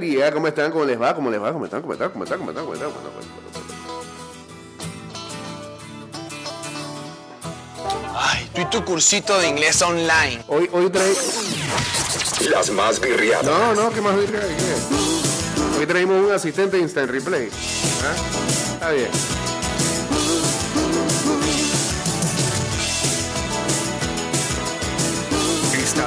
buen día, ¿cómo están? ¿Cómo les va? ¿Cómo les va? ¿Cómo están? ¿Cómo están? ¿Cómo están? ¿Cómo están? ¿Cómo están? ¿Cómo están? ¿Cómo están? Ay, tú y tu cursito de inglés online. Hoy, hoy trae... Las más birriadas. No, no, ¿qué más? ¿Qué? Hoy traímos un asistente instant replay. ¿Ah? Está bien.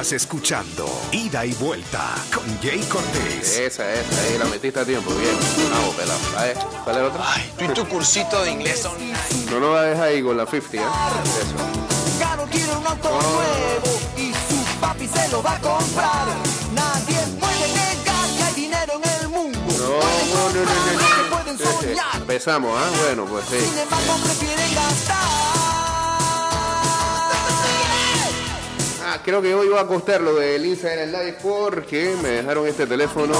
Estás escuchando Ida y Vuelta con Jay Cortés. Esa, esa, ahí la metiste a tiempo. Bien. Vamos, pelado. A ver, ¿cuál es el otro? Ay, tú y tu cursito de inglés online. No nos va a dejar ahí con la 50, ¿eh? Eso. Caro quiere un auto nuevo y su papi se lo va a comprar. Nadie puede negar que hay dinero en el mundo. No, no, no, no, no, lo que no. pueden soñar. Empezamos, ¿ah? Bueno, pues sí. Sin embargo, prefieren gastar. Ah, creo que hoy va a costar lo del Instagram Live porque me dejaron este teléfono.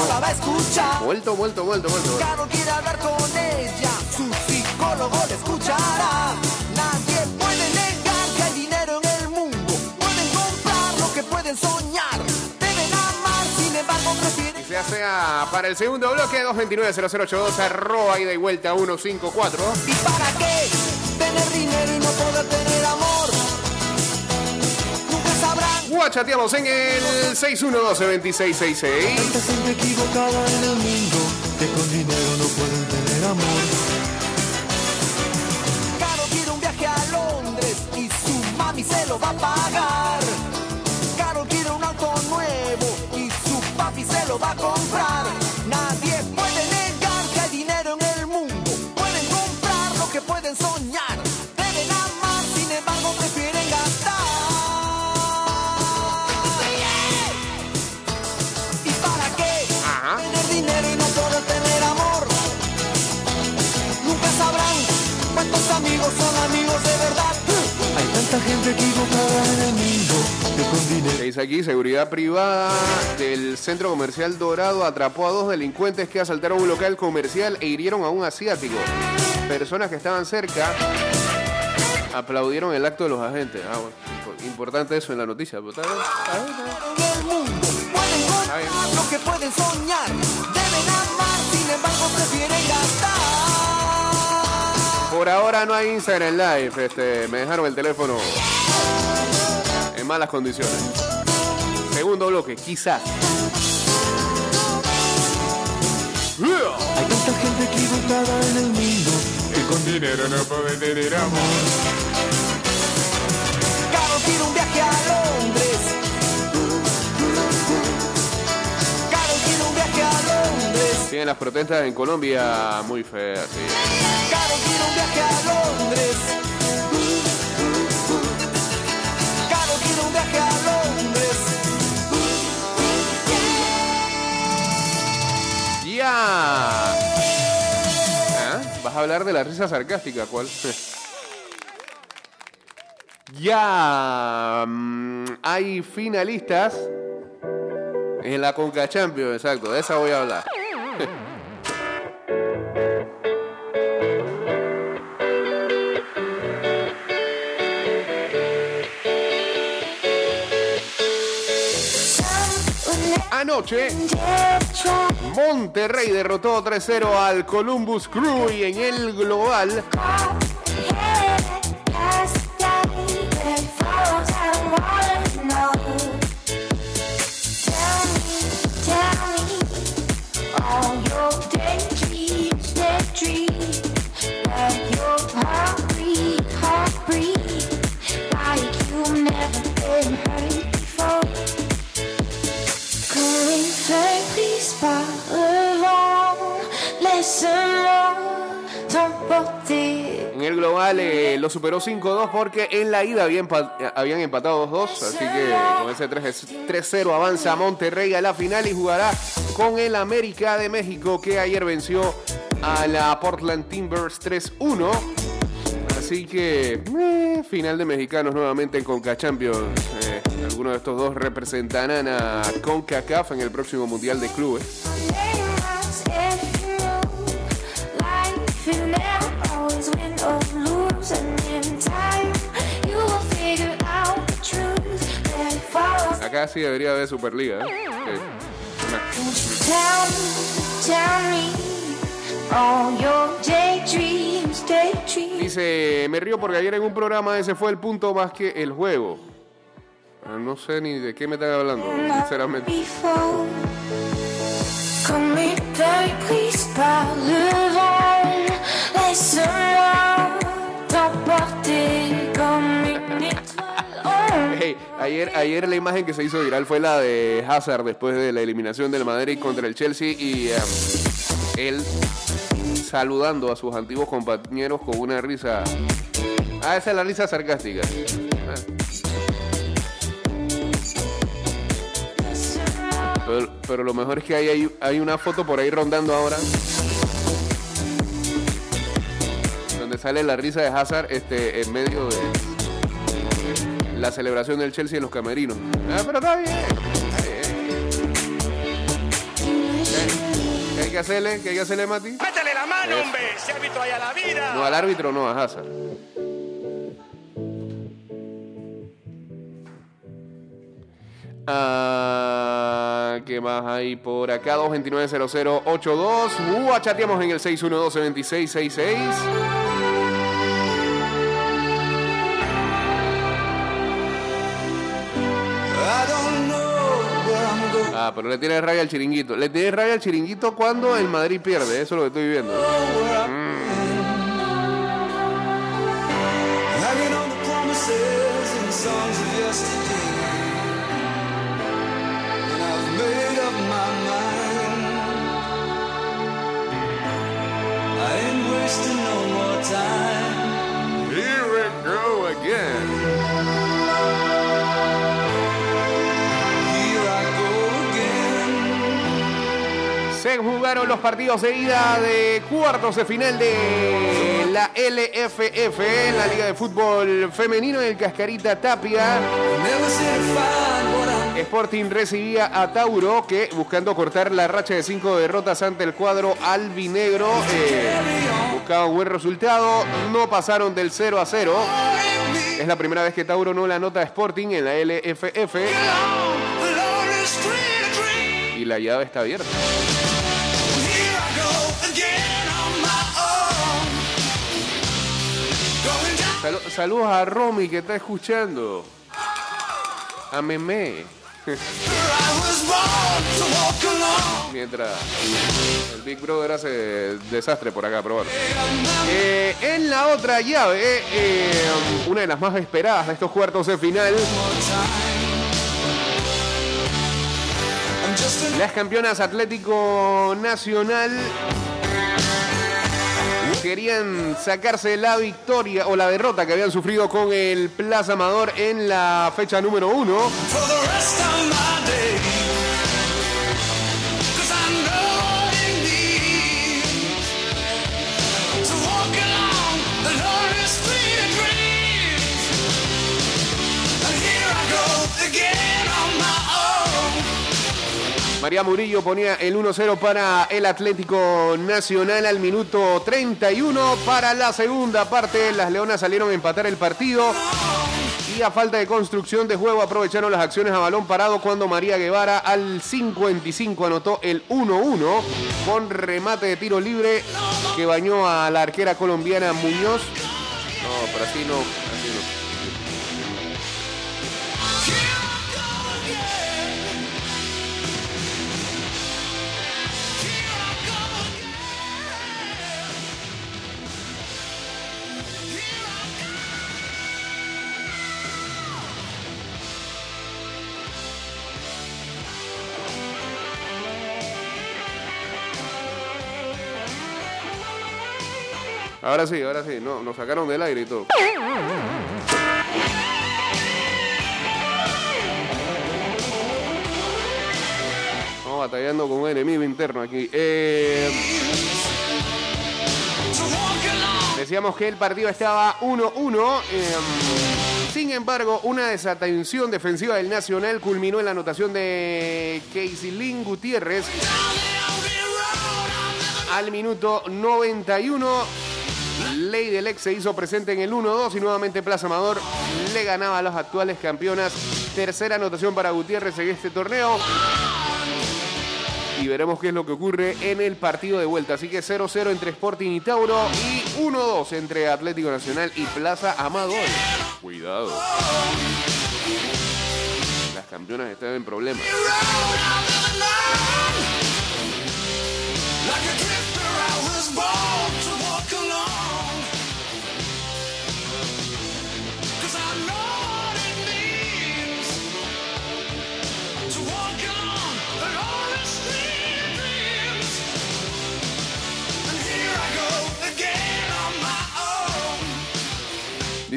Vuelto, vuelto, vuelto, vuelto. Caro quiere hablar con ella. Su psicólogo le escuchará. Nadie puede negar que hay dinero en el mundo. Pueden comprar lo que pueden soñar. Deben amar, sin embargo, prefieren. Ya sea para el segundo bloque, 229-0082, arroba ida y vuelta 154. ¿Y para qué tener dinero y no poder tener Guachateamos en el 612-2666. Tanta gente equivocada en el mundo que con dinero no pueden tener amor. Caro quiere un viaje a Londres y su mami se lo va a pagar. Caro quiere un auto nuevo y su papi se lo va a comprar. Nadie puede negar que hay dinero en el mundo. Pueden comprar lo que pueden soñar. Amigos son amigos de verdad. Hay tanta gente equivocada en el mundo que con dinero. Que dice aquí, seguridad privada del centro comercial Dorado atrapó a dos delincuentes que asaltaron un local comercial e hirieron a un asiático. Personas que estaban cerca aplaudieron el acto de los agentes. Ah, bueno, impo- importante eso en la noticia. pero está bien, está bien, lo que pueden soñar. Deben amar, sin embargo prefieren gastar. Por ahora no hay Instagram Live. Este, me dejaron el teléfono en malas condiciones. Segundo bloque, quizás. Hay tanta gente equivocada en el mundo Que con dinero no puede tener amor. Caro quiere un viaje a Londres. Caro quiere un viaje a Londres. Tienen las protestas en Colombia muy feas, sí. Caro quiere un viaje a Londres. Caro quiere un viaje a Londres. ¡Ya! ¿Ah? ¿Vas a hablar de la risa sarcástica? ¿Cuál? ya. mm, hay finalistas en la Conca Champions, exacto. De esa voy a hablar. Anoche, Monterrey derrotó 3-0 al Columbus Crew y en el global En el global eh, lo superó 5-2 porque en la ida habían, empa- habían empatado 2-2. Así que con ese 3 3-0 avanza Monterrey a la final y jugará con el América de México que ayer venció a la Portland Timbers 3-1. Así que eh, final de mexicanos nuevamente en Conca Champions. Eh, algunos de estos dos representarán a CONCACAF en el próximo Mundial de Clubes. Acá sí debería haber Superliga. ¿eh? Dice, me río porque ayer en un programa ese fue el punto más que el juego. Ah, No sé ni de qué me están hablando, sinceramente. Ayer, ayer la imagen que se hizo viral fue la de Hazard después de la eliminación del Madrid contra el Chelsea y em, él saludando a sus antiguos compañeros con una risa. Ah, esa es la risa sarcástica. Ah. Pero, pero lo mejor es que hay, hay, hay una foto por ahí rondando ahora. Donde sale la risa de Hazard este, en medio de la celebración del Chelsea en los camerinos. Ah, pero está bien. Está bien. ¿Qué, hay que hacerle? ¿Qué hay que hacerle, Mati? ¡Métele la mano, hombre! ¡Se árbitro allá la vida! No, al árbitro no, a Hazard. Ah, ¿Qué más hay por acá? 229-0082. Uh, chateamos en el 612 2666 Ah, pero le tiene raya al chiringuito. Le tiene raya al chiringuito cuando el Madrid pierde. Eso es lo que estoy viendo. Wasting no more time. Here we go again. Jugaron los partidos de ida de cuartos de final de la LFF, la Liga de Fútbol Femenino en el Cascarita Tapia. Sporting recibía a Tauro que buscando cortar la racha de cinco derrotas ante el cuadro albinegro eh, buscaba un buen resultado, no pasaron del 0 a 0. Es la primera vez que Tauro no la anota a Sporting en la LFF y la llave está abierta. Saludos a Romy que está escuchando. A alone. Mientras el Big Brother hace desastre por acá, bueno. Eh, en la otra llave, eh, una de las más esperadas de estos cuartos de final, las campeonas Atlético Nacional querían sacarse la victoria o la derrota que habían sufrido con el Plaza Amador en la fecha número uno. María Murillo ponía el 1-0 para el Atlético Nacional al minuto 31. Para la segunda parte, las Leonas salieron a empatar el partido. Y a falta de construcción de juego aprovecharon las acciones a balón parado cuando María Guevara al 55 anotó el 1-1 con remate de tiro libre que bañó a la arquera colombiana Muñoz. No, pero así no, Ahora sí, ahora sí, no, nos sacaron del aire y todo. Estamos batallando con un enemigo interno aquí. Eh, decíamos que el partido estaba 1-1. eh, sin embargo, una desatención defensiva del Nacional culminó en la anotación de Lynn Gutiérrez al minuto 91. Ley del Ex se hizo presente en el 1-2 y nuevamente Plaza Amador le ganaba a las actuales campeonas. Tercera anotación para Gutiérrez en este torneo. y veremos qué es lo que ocurre en el partido de vuelta. Así que 0-0 entre Sporting y Tauro y 1-2 entre Atlético Nacional y Plaza Amador. Cuidado. Las campeonas están en problemas.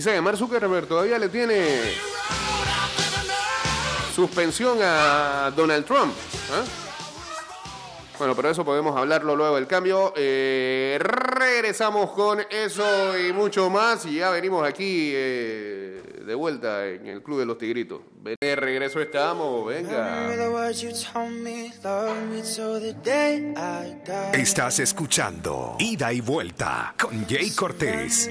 Dice que Mark Zuckerberg todavía le tiene suspensión a Donald Trump. ¿eh? Bueno, pero eso podemos hablarlo luego del cambio. Eh, regresamos con eso y mucho más. Y ya venimos aquí eh, de vuelta en el Club de los Tigritos. Ven, De regreso estamos, venga. Estás escuchando Ida y Vuelta con Jay Cortés.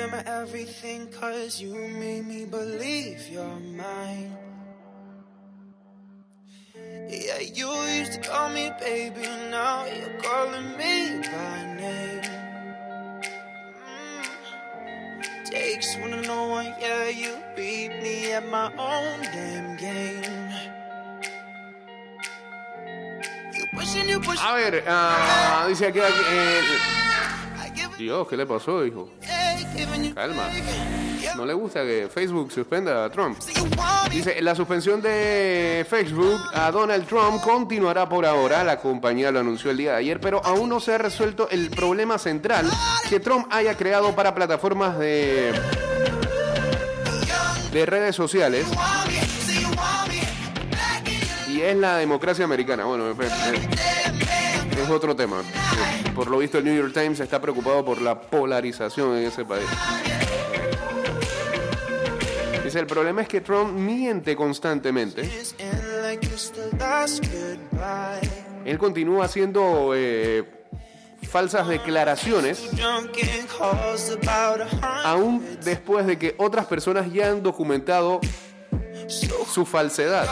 Yeah, you used to call me baby, now you're calling me by name. Mm. Takes one to know one, yeah, you beat me at my own damn game. You pushing, you pushing, A ver, ah, dice aquí, aquí, eh, I give it, Dios, ¿qué le pasó, hijo? take, giving you Calma. ¿No le gusta que Facebook suspenda a Trump? Dice, la suspensión de Facebook a Donald Trump continuará por ahora. La compañía lo anunció el día de ayer, pero aún no se ha resuelto el problema central que Trump haya creado para plataformas de, de redes sociales. Y es la democracia americana. Bueno, es otro tema. Por lo visto, el New York Times está preocupado por la polarización en ese país. El problema es que Trump miente constantemente. Él continúa haciendo eh, falsas declaraciones aún después de que otras personas ya han documentado su falsedad.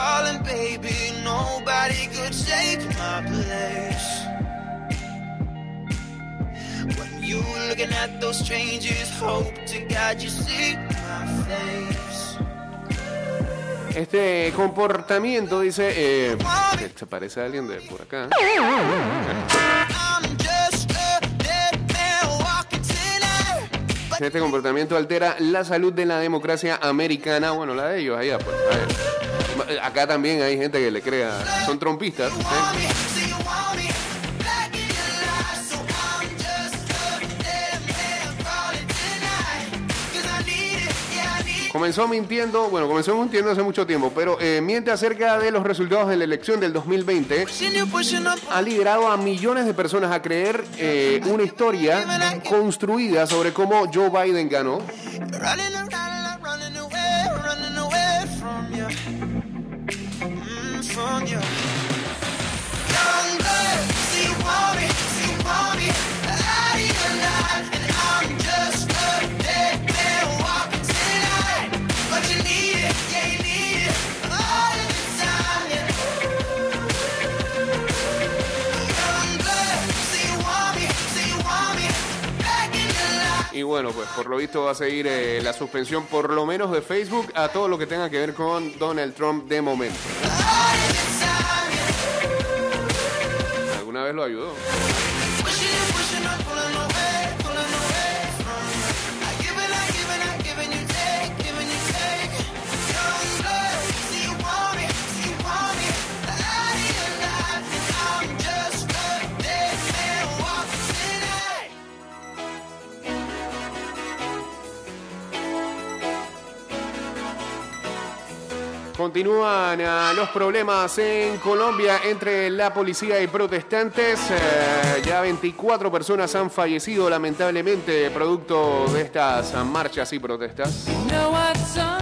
Este comportamiento, dice, eh, se parece a alguien de por acá. Este comportamiento altera la salud de la democracia americana. Bueno, la de ellos allá, pues. Acá también hay gente que le crea. Son trompistas. ¿eh? Comenzó mintiendo, bueno, comenzó mintiendo hace mucho tiempo, pero eh, miente acerca de los resultados de la elección del 2020. Pushing you, pushing up. Ha liderado a millones de personas a creer eh, una historia construida sobre cómo Joe Biden ganó. Y bueno, pues por lo visto va a seguir eh, la suspensión por lo menos de Facebook a todo lo que tenga que ver con Donald Trump de momento. ¿Alguna vez lo ayudó? Continúan ah, los problemas en Colombia entre la policía y protestantes. Eh, ya 24 personas han fallecido lamentablemente producto de estas marchas y protestas. know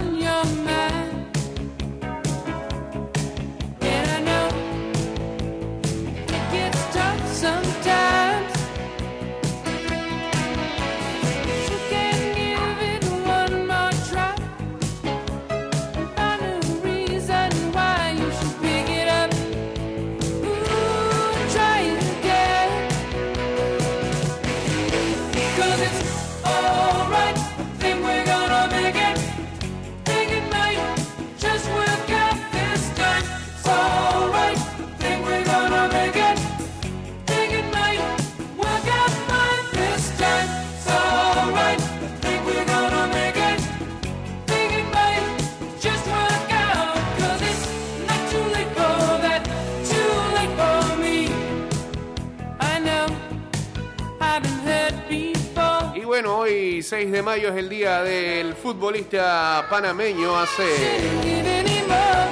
futbolista panameño. Hace Give anymore.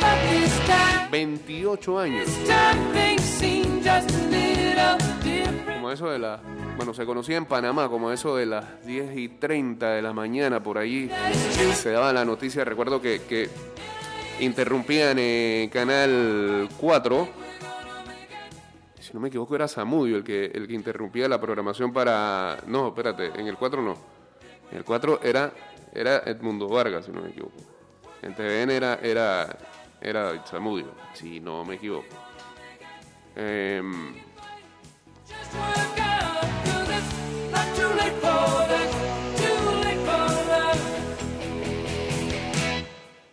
But this time, 28 años. Como eso de las... Bueno, se conocía en Panamá como eso de las 10 y 30 de la mañana por allí. Se daba la noticia, recuerdo que, interrumpían en Canal 4. Si no me equivoco era Samudio el que, el que interrumpía la programación para... No, espérate, en el 4 no. En el 4 era, era Edmundo Vargas, si no me equivoco. En TVN era, era, era Samudio, si no me equivoco. Em,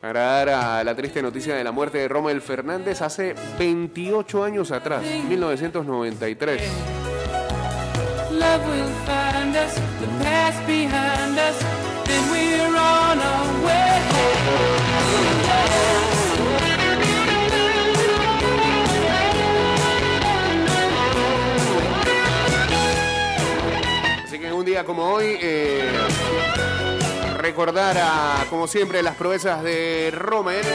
Para dar a la triste noticia de la muerte de Rommel Fernández hace 28 años atrás, 1993. Love will find us, the past behind us, then we're on our way. Así que en un día como hoy, eh, recordar a, como siempre, las proezas de Rommel.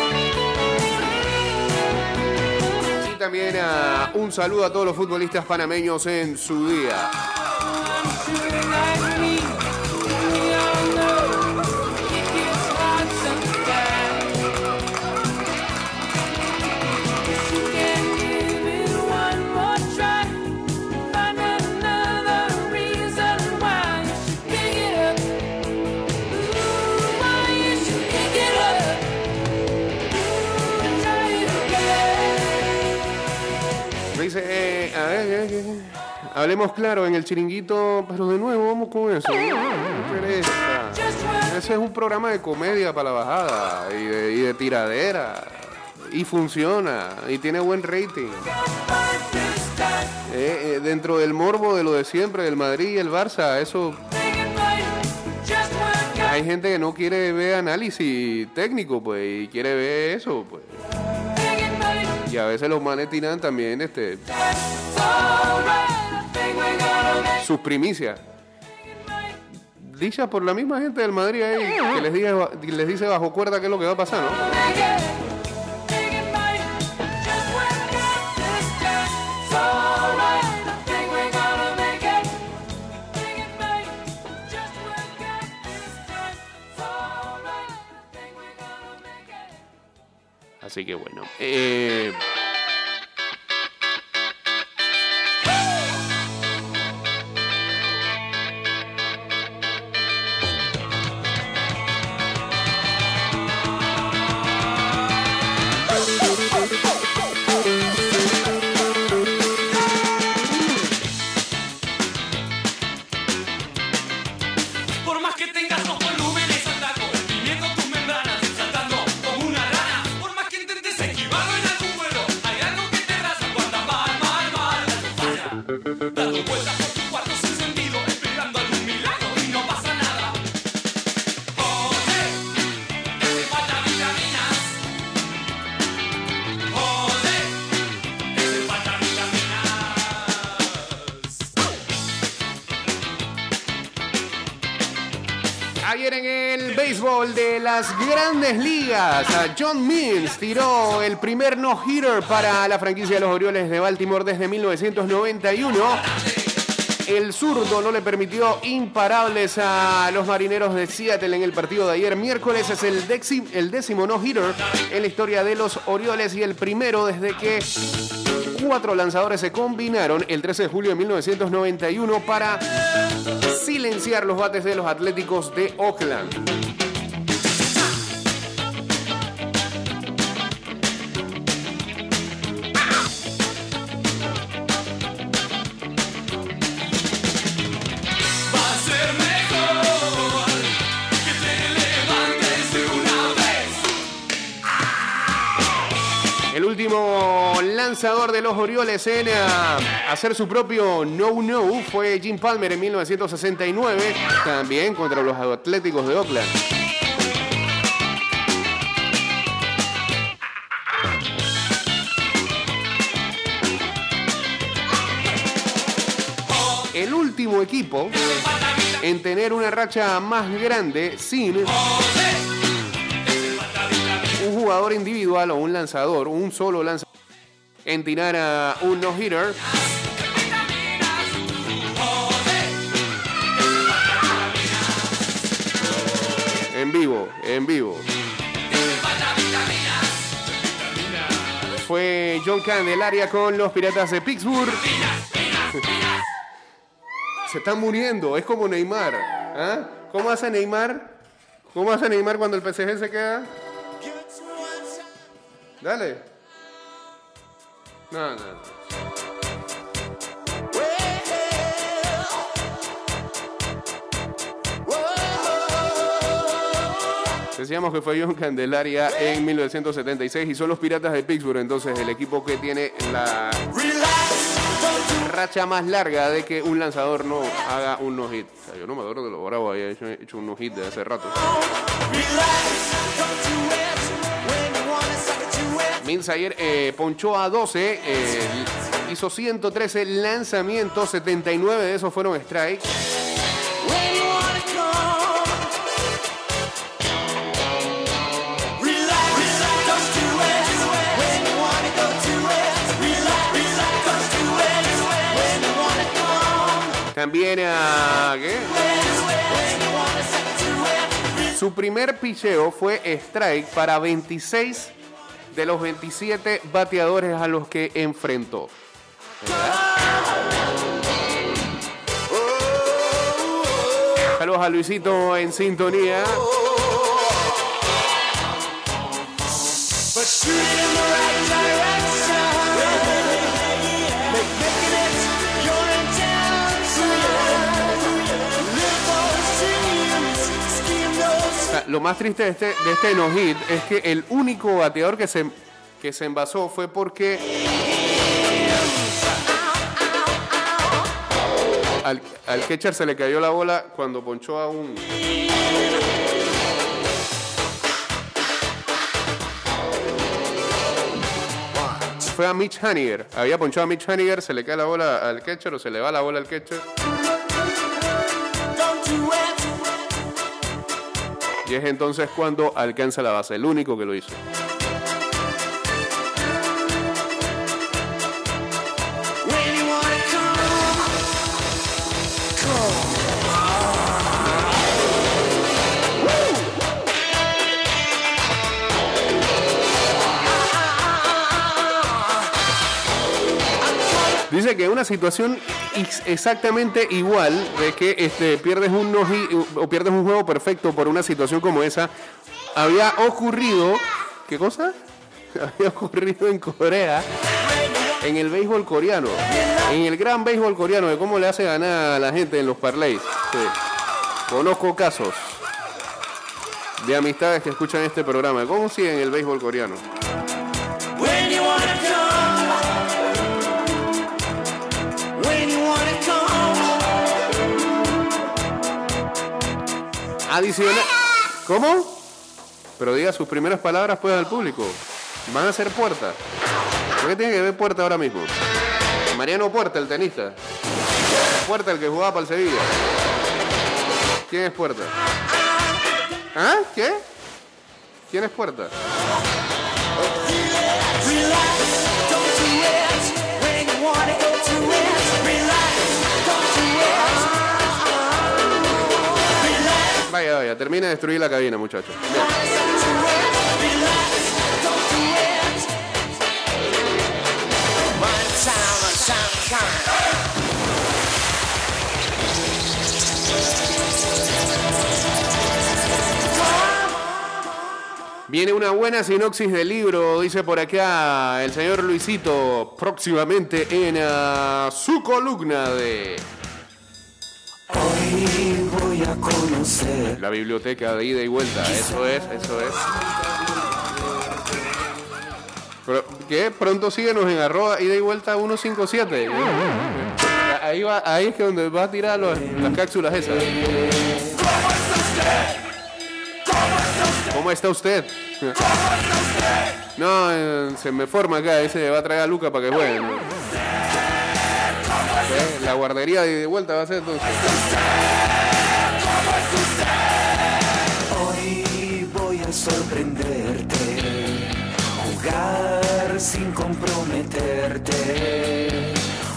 Y también a un saludo a todos los futbolistas panameños en su día. Hablemos claro en el chiringuito, pero de nuevo vamos con eso. Ese es un programa de comedia para la bajada y de, y de tiradera. Y funciona. Y tiene buen rating. Eh, eh, dentro del morbo de lo de siempre, del Madrid y el Barça, eso hay gente que no quiere ver análisis técnico, pues, y quiere ver eso, pues. Y a veces los manes tiran también este, sus primicias. Dichas por la misma gente del Madrid ahí, que les, diga, les dice bajo cuerda qué es lo que va a pasar, ¿no? Make it. Make it las grandes ligas, John Means tiró el primer no-hitter para la franquicia de los Orioles de Baltimore desde 1991. El zurdo no le permitió imparables a los marineros de Seattle en el partido de ayer miércoles. Es el décimo no-hitter en la historia de los Orioles y el primero desde que cuatro lanzadores se combinaron el 13 de julio de 1991 para silenciar los bates de los Atléticos de Oakland. El último lanzador de los Orioles en ah, hacer su propio no-no fue Jim Palmer en 1969, también contra los Atléticos de Oakland. el último equipo en tener una racha más grande sin individual o un lanzador, un solo lanzador, en tirar a un no-hitter. En vivo, en vivo. Fue John Candelaria con los Piratas de Pittsburgh. Se están muriendo, es como Neymar. ¿ah? ¿Cómo hace Neymar? ¿Cómo hace Neymar cuando el PSG se queda? Dale. No, no. Decíamos que fue John Candelaria en 1976 y son los Piratas de Pittsburgh, entonces el equipo que tiene la racha más larga de que un lanzador no haga un no-hit. Yo no me acuerdo de los Bravos haya hecho, hecho un no-hit de hace rato. Mills ayer eh, ponchó a 12, eh, hizo 113 lanzamientos, 79 de esos fueron strikes. También a. ¿Qué? Su primer picheo fue strike para 26 de los 27 bateadores a los que enfrentó. Saludos a Luisito en sintonía. Lo más triste de este, de este no-hit es que el único bateador que se, que se envasó fue porque al, al catcher se le cayó la bola cuando ponchó a un... Fue a Mitch Haniger. Había ponchado a Mitch Haniger, se le cae la bola al catcher o se le va la bola al catcher. Y es entonces cuando alcanza la base, el único que lo hizo. Dice que una situación exactamente igual de que este, pierdes un no o pierdes un juego perfecto por una situación como esa había ocurrido. ¿Qué cosa? Había ocurrido en Corea en el béisbol coreano. En el gran béisbol coreano de cómo le hace ganar a la gente en los parlays. Conozco casos de amistades que escuchan este programa. ¿Cómo siguen el béisbol coreano? Adicional. ¿Cómo? Pero diga sus primeras palabras pues al público. Van a ser puerta. ¿Por qué tiene que ver puerta ahora mismo? Mariano Puerta, el tenista. Puerta, el que jugaba para el Sevilla. ¿Quién es Puerta? ¿Ah? ¿Qué? ¿Quién es Puerta? Termina de destruir la cabina, muchachos. Viene una buena sinopsis del libro, dice por acá el señor Luisito, próximamente en ah, su columna de voy a conocer. la biblioteca de ida y vuelta. Eso es, eso es. Pero, ¿Qué? Pronto síguenos en arroba ida y vuelta 157. Ahí, va, ahí es que donde va a tirar los- las cápsulas esas. ¿Cómo está usted? No, eh, se me forma acá, ese va a traer a Luca para que juegue. La guardería de, de vuelta va a ser entonces. Hoy voy a sorprenderte, jugar sin comprometerte.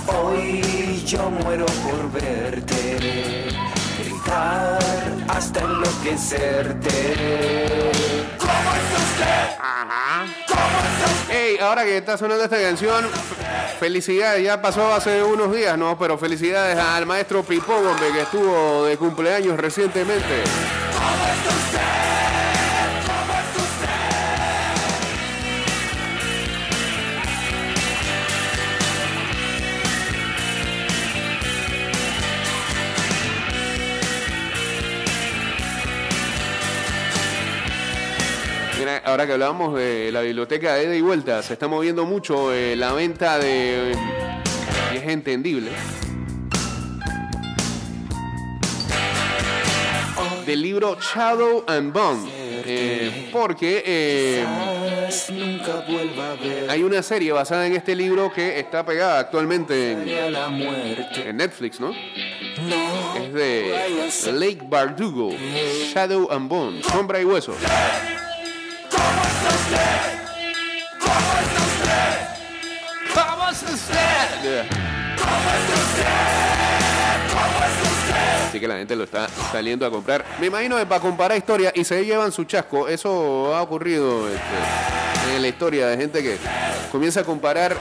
Hoy yo muero por verte, gritar hasta enloquecerte. Ey, ahora que está sonando esta canción, felicidades, ya pasó hace unos días, ¿no? Pero felicidades al maestro Pipo, que estuvo de cumpleaños recientemente. Ahora que hablábamos de la biblioteca de ida y vuelta, se está moviendo mucho eh, la venta de... y es entendible. Del libro Shadow and Bone. eh, porque eh, hay una serie basada en este libro que está pegada actualmente en, en Netflix. No Es de Lake Bardugo, Shadow and Bone, Sombra y Hueso. Así que la gente lo está saliendo a comprar. Me imagino que para comparar historias y se llevan su chasco. Eso ha ocurrido este, en la historia de gente que comienza a comparar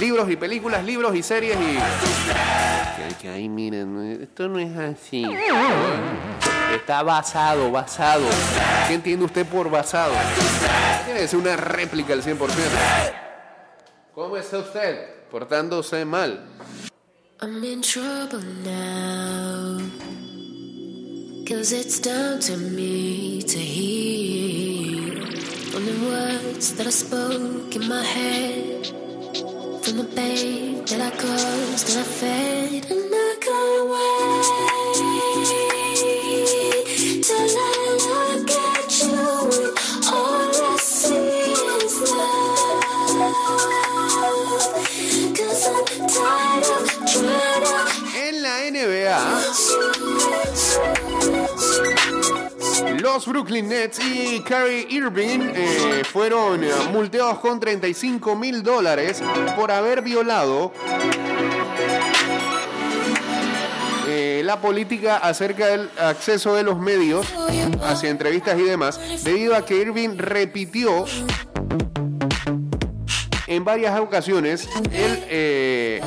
libros y películas, libros y series y. Que, que, ay, miren, esto no es así. Está basado, basado. ¿Qué entiende usted por basado? Tiene que ser una réplica al 100%. ¿Cómo está usted? Portándose mal. I'm in trouble now. Cause it's down to me to hear from the words that I spoke in my head, from the pain that I caused and I fed, and I can't wait los Brooklyn Nets y Kyrie Irving eh, fueron eh, multados con 35 mil dólares por haber violado eh, la política acerca del acceso de los medios hacia entrevistas y demás, debido a que Irving repitió en varias ocasiones el, eh,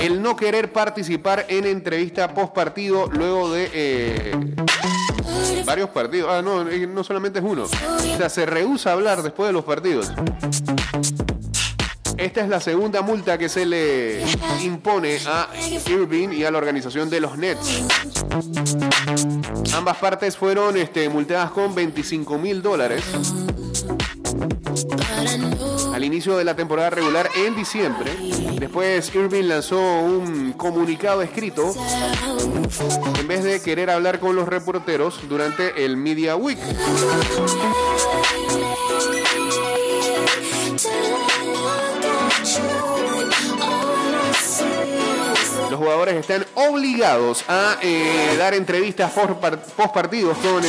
el no querer participar en entrevista post partido luego de varios partidos. Ah, no, no solamente es uno. O sea, se rehúsa hablar después de los partidos. Esta es la segunda multa que se le impone a Irving y a la organización de los Nets. Ambas partes fueron este, multadas con 25 mil dólares al inicio de la temporada regular en diciembre. Después Irving lanzó un comunicado escrito en vez de querer hablar con los reporteros durante el Media Week. Jugadores están obligados a eh, dar entrevistas post partidos con eh,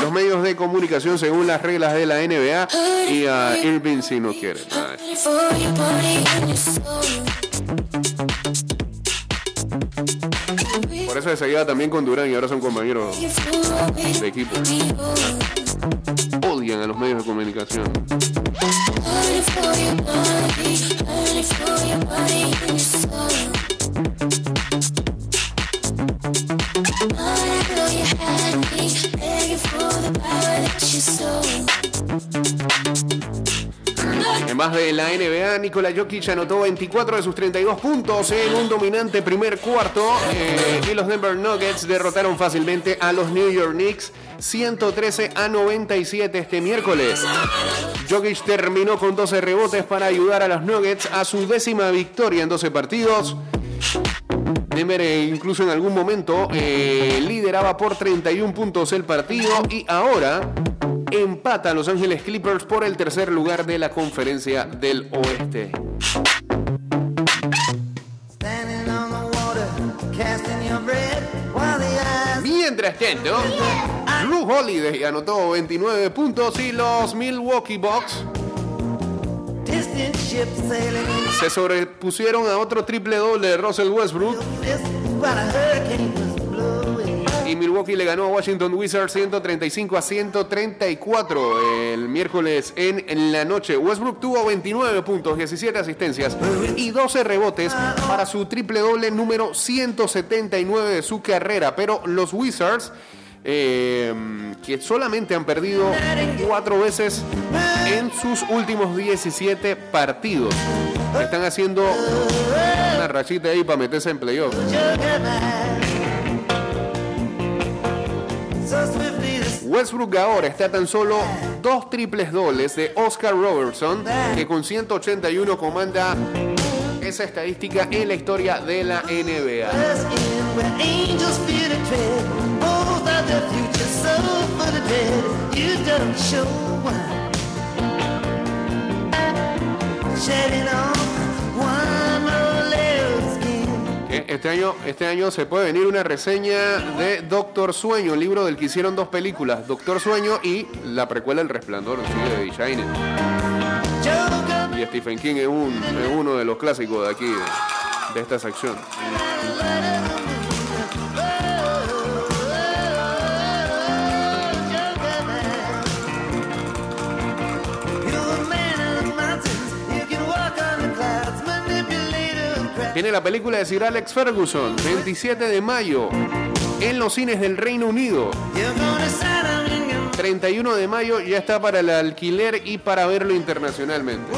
los medios de comunicación según las reglas de la NBA y a Irving si no quiere. Por eso se lleva también con Durán y ahora son compañeros de equipo. Odian a los medios de comunicación. De la NBA, Nikola Jokic anotó 24 de sus 32 puntos en un dominante primer cuarto eh, y los Denver Nuggets derrotaron fácilmente a los New York Knicks 113 a 97 este miércoles. Jokic terminó con 12 rebotes para ayudar a los Nuggets a su décima victoria en 12 partidos. Denver eh, incluso en algún momento eh, lideraba por 31 puntos el partido y ahora empata a Los Ángeles Clippers por el tercer lugar de la conferencia del oeste. Mientras tanto, Blue Holiday anotó 29 puntos y los Milwaukee Bucks se sobrepusieron a otro triple doble de Russell Westbrook y Milwaukee le ganó a Washington Wizards 135 a 134 el miércoles en, la noche. Westbrook tuvo 29 puntos, 17 asistencias y 12 rebotes para su triple doble número 179 de su carrera, pero los Wizards eh, que solamente han perdido cuatro veces en sus últimos 17 partidos. Están haciendo una rachita ahí para meterse en playoff. Westbrook ahora está tan solo dos triples dobles de Oscar Robertson, que con 181 comanda esa estadística en la historia de la NBA. Este año, este año se puede venir una reseña de Doctor Sueño, libro del que hicieron dos películas, Doctor Sueño y la precuela El Resplandor, de Shining. Y Stephen King es uno de los clásicos de aquí, de, de esta sección. Viene la película de Sir Alex Ferguson, 27 de mayo, en los cines del Reino Unido. 31 de mayo ya está para el alquiler y para verlo internacionalmente.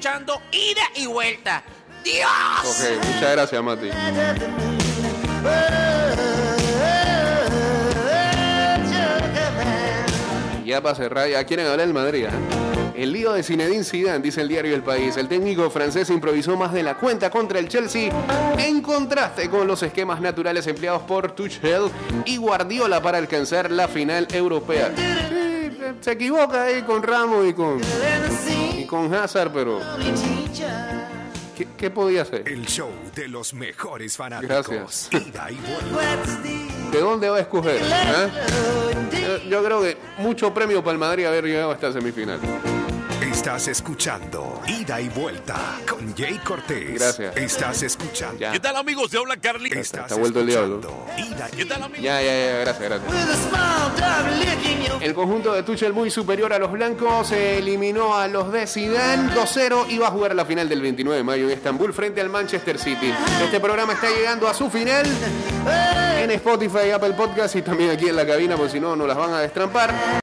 Ida y vuelta. ¡Dios! Ok, muchas gracias, Mati. Ya para cerrar, ya quieren hablar del Madrid. ¿eh? El lío de Zinedine Zidane, dice el diario El País. El técnico francés improvisó más de la cuenta contra el Chelsea en contraste con los esquemas naturales empleados por Tuchel y Guardiola para alcanzar la final europea. Se equivoca ahí con Ramos y con, y con Hazard, pero ¿qué, qué podía hacer? El show de los mejores fanáticos. Gracias. ¿De dónde va a escoger? ¿Ah? Yo, yo creo que mucho premio para el Madrid haber llegado a esta semifinal. Estás escuchando Ida y Vuelta con Jay Cortés. Gracias. Estás escuchando. Ya. ¿Qué tal amigos de Habla Carly? Estás está vuelto el diablo. Ida y ¿Qué tal amigos? Ya, ya, ya, gracias, gracias. El conjunto de Tuchel muy superior a los blancos se eliminó a los de Zidane 2-0 y va a jugar la final del 29 de mayo en Estambul frente al Manchester City. Este programa está llegando a su final en Spotify, Apple Podcast y también aquí en la cabina, porque si no, nos las van a destrampar.